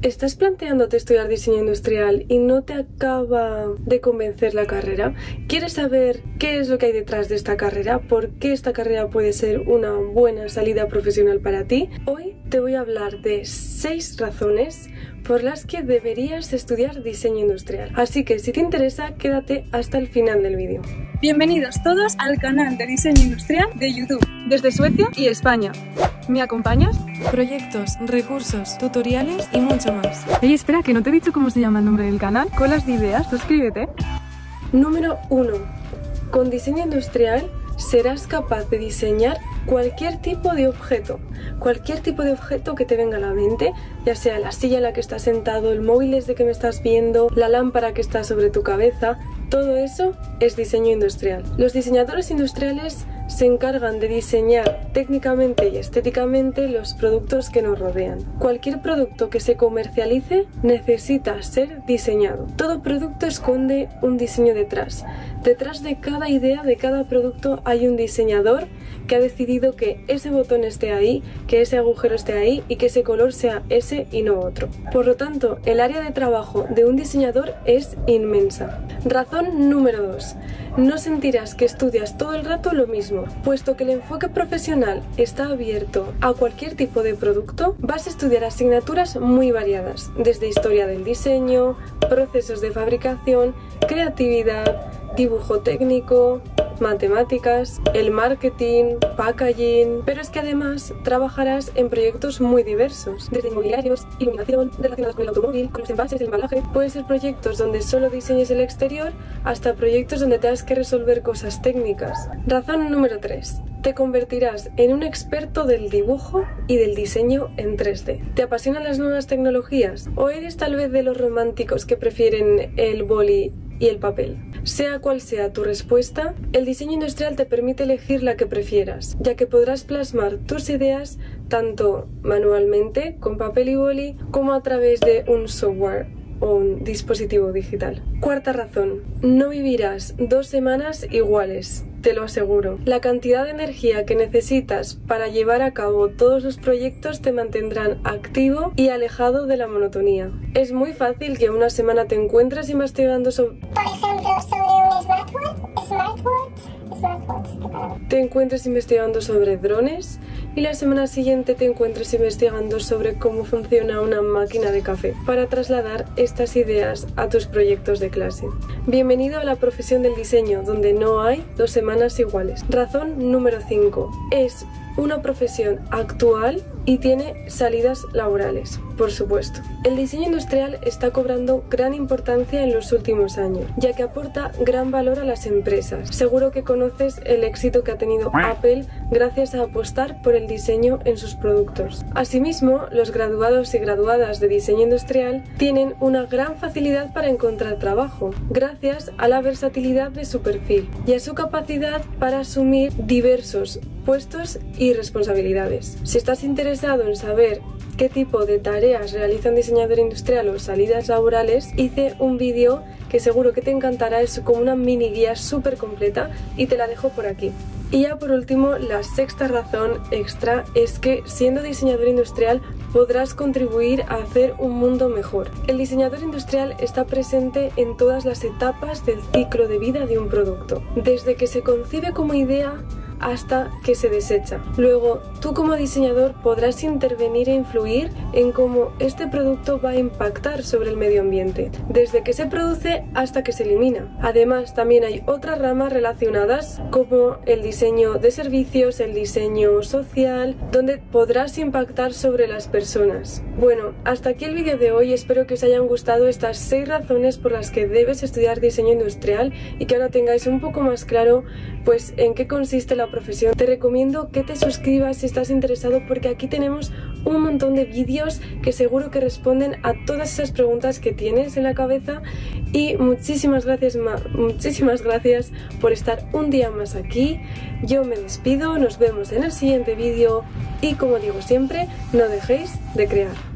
¿Estás planteándote estudiar diseño industrial y no te acaba de convencer la carrera? ¿Quieres saber qué es lo que hay detrás de esta carrera? ¿Por qué esta carrera puede ser una buena salida profesional para ti? Hoy te voy a hablar de 6 razones por las que deberías estudiar diseño industrial. Así que si te interesa, quédate hasta el final del vídeo. Bienvenidos todos al canal de diseño industrial de YouTube, desde Suecia y España. ¿Me acompañas? Proyectos, recursos, tutoriales y mucho más. Oye, espera, que no te he dicho cómo se llama el nombre del canal. Colas de ideas, suscríbete. Número 1. Con diseño industrial serás capaz de diseñar cualquier tipo de objeto, cualquier tipo de objeto que te venga a la mente, ya sea la silla en la que estás sentado, el móvil desde que me estás viendo, la lámpara que está sobre tu cabeza, todo eso es diseño industrial. Los diseñadores industriales se encargan de diseñar técnicamente y estéticamente los productos que nos rodean. Cualquier producto que se comercialice necesita ser diseñado. Todo producto esconde un diseño detrás. Detrás de cada idea, de cada producto, hay un diseñador que ha decidido que ese botón esté ahí, que ese agujero esté ahí y que ese color sea ese y no otro. Por lo tanto, el área de trabajo de un diseñador es inmensa. Razón número 2. No sentirás que estudias todo el rato lo mismo. Puesto que el enfoque profesional está abierto a cualquier tipo de producto, vas a estudiar asignaturas muy variadas, desde historia del diseño, procesos de fabricación, creatividad, dibujo técnico, matemáticas, el marketing, packaging, pero es que además trabajarás en proyectos muy diversos, desde inmobiliarios, iluminación, relacionados con el automóvil, con los envases, el embalaje. Pueden ser proyectos donde solo diseñes el exterior hasta proyectos donde tengas que resolver cosas técnicas. Razón número 3 te convertirás en un experto del dibujo y del diseño en 3D. ¿Te apasionan las nuevas tecnologías? ¿O eres tal vez de los románticos que prefieren el boli y el papel? Sea cual sea tu respuesta, el diseño industrial te permite elegir la que prefieras, ya que podrás plasmar tus ideas tanto manualmente, con papel y boli, como a través de un software o un dispositivo digital. Cuarta razón, no vivirás dos semanas iguales, te lo aseguro. La cantidad de energía que necesitas para llevar a cabo todos los proyectos te mantendrán activo y alejado de la monotonía. Es muy fácil que una semana te encuentres investigando sobre... Te encuentres investigando sobre drones y la semana siguiente te encuentres investigando sobre cómo funciona una máquina de café para trasladar estas ideas a tus proyectos de clase. Bienvenido a la profesión del diseño, donde no hay dos semanas iguales. Razón número 5. Es una profesión actual y tiene salidas laborales, por supuesto. El diseño industrial está cobrando gran importancia en los últimos años, ya que aporta gran valor a las empresas. Seguro que conoces el éxito que ha tenido Apple gracias a apostar por el diseño en sus productos. Asimismo, los graduados y graduadas de diseño industrial tienen una gran facilidad para encontrar trabajo, gracias a la versatilidad de su perfil y a su capacidad para asumir diversos puestos y responsabilidades. Si estás interesado en saber qué tipo de tareas realiza un diseñador industrial o salidas laborales, hice un vídeo que seguro que te encantará, es como una mini guía súper completa y te la dejo por aquí. Y ya por último, la sexta razón extra es que siendo diseñador industrial podrás contribuir a hacer un mundo mejor. El diseñador industrial está presente en todas las etapas del ciclo de vida de un producto, desde que se concibe como idea hasta que se desecha. Luego, tú como diseñador podrás intervenir e influir en cómo este producto va a impactar sobre el medio ambiente, desde que se produce hasta que se elimina. Además, también hay otras ramas relacionadas como el diseño de servicios, el diseño social, donde podrás impactar sobre las personas. Bueno, hasta aquí el vídeo de hoy, espero que os hayan gustado estas 6 razones por las que debes estudiar diseño industrial y que ahora tengáis un poco más claro pues en qué consiste profesión. Te recomiendo que te suscribas si estás interesado porque aquí tenemos un montón de vídeos que seguro que responden a todas esas preguntas que tienes en la cabeza y muchísimas gracias, muchísimas gracias por estar un día más aquí. Yo me despido, nos vemos en el siguiente vídeo y como digo siempre, no dejéis de crear.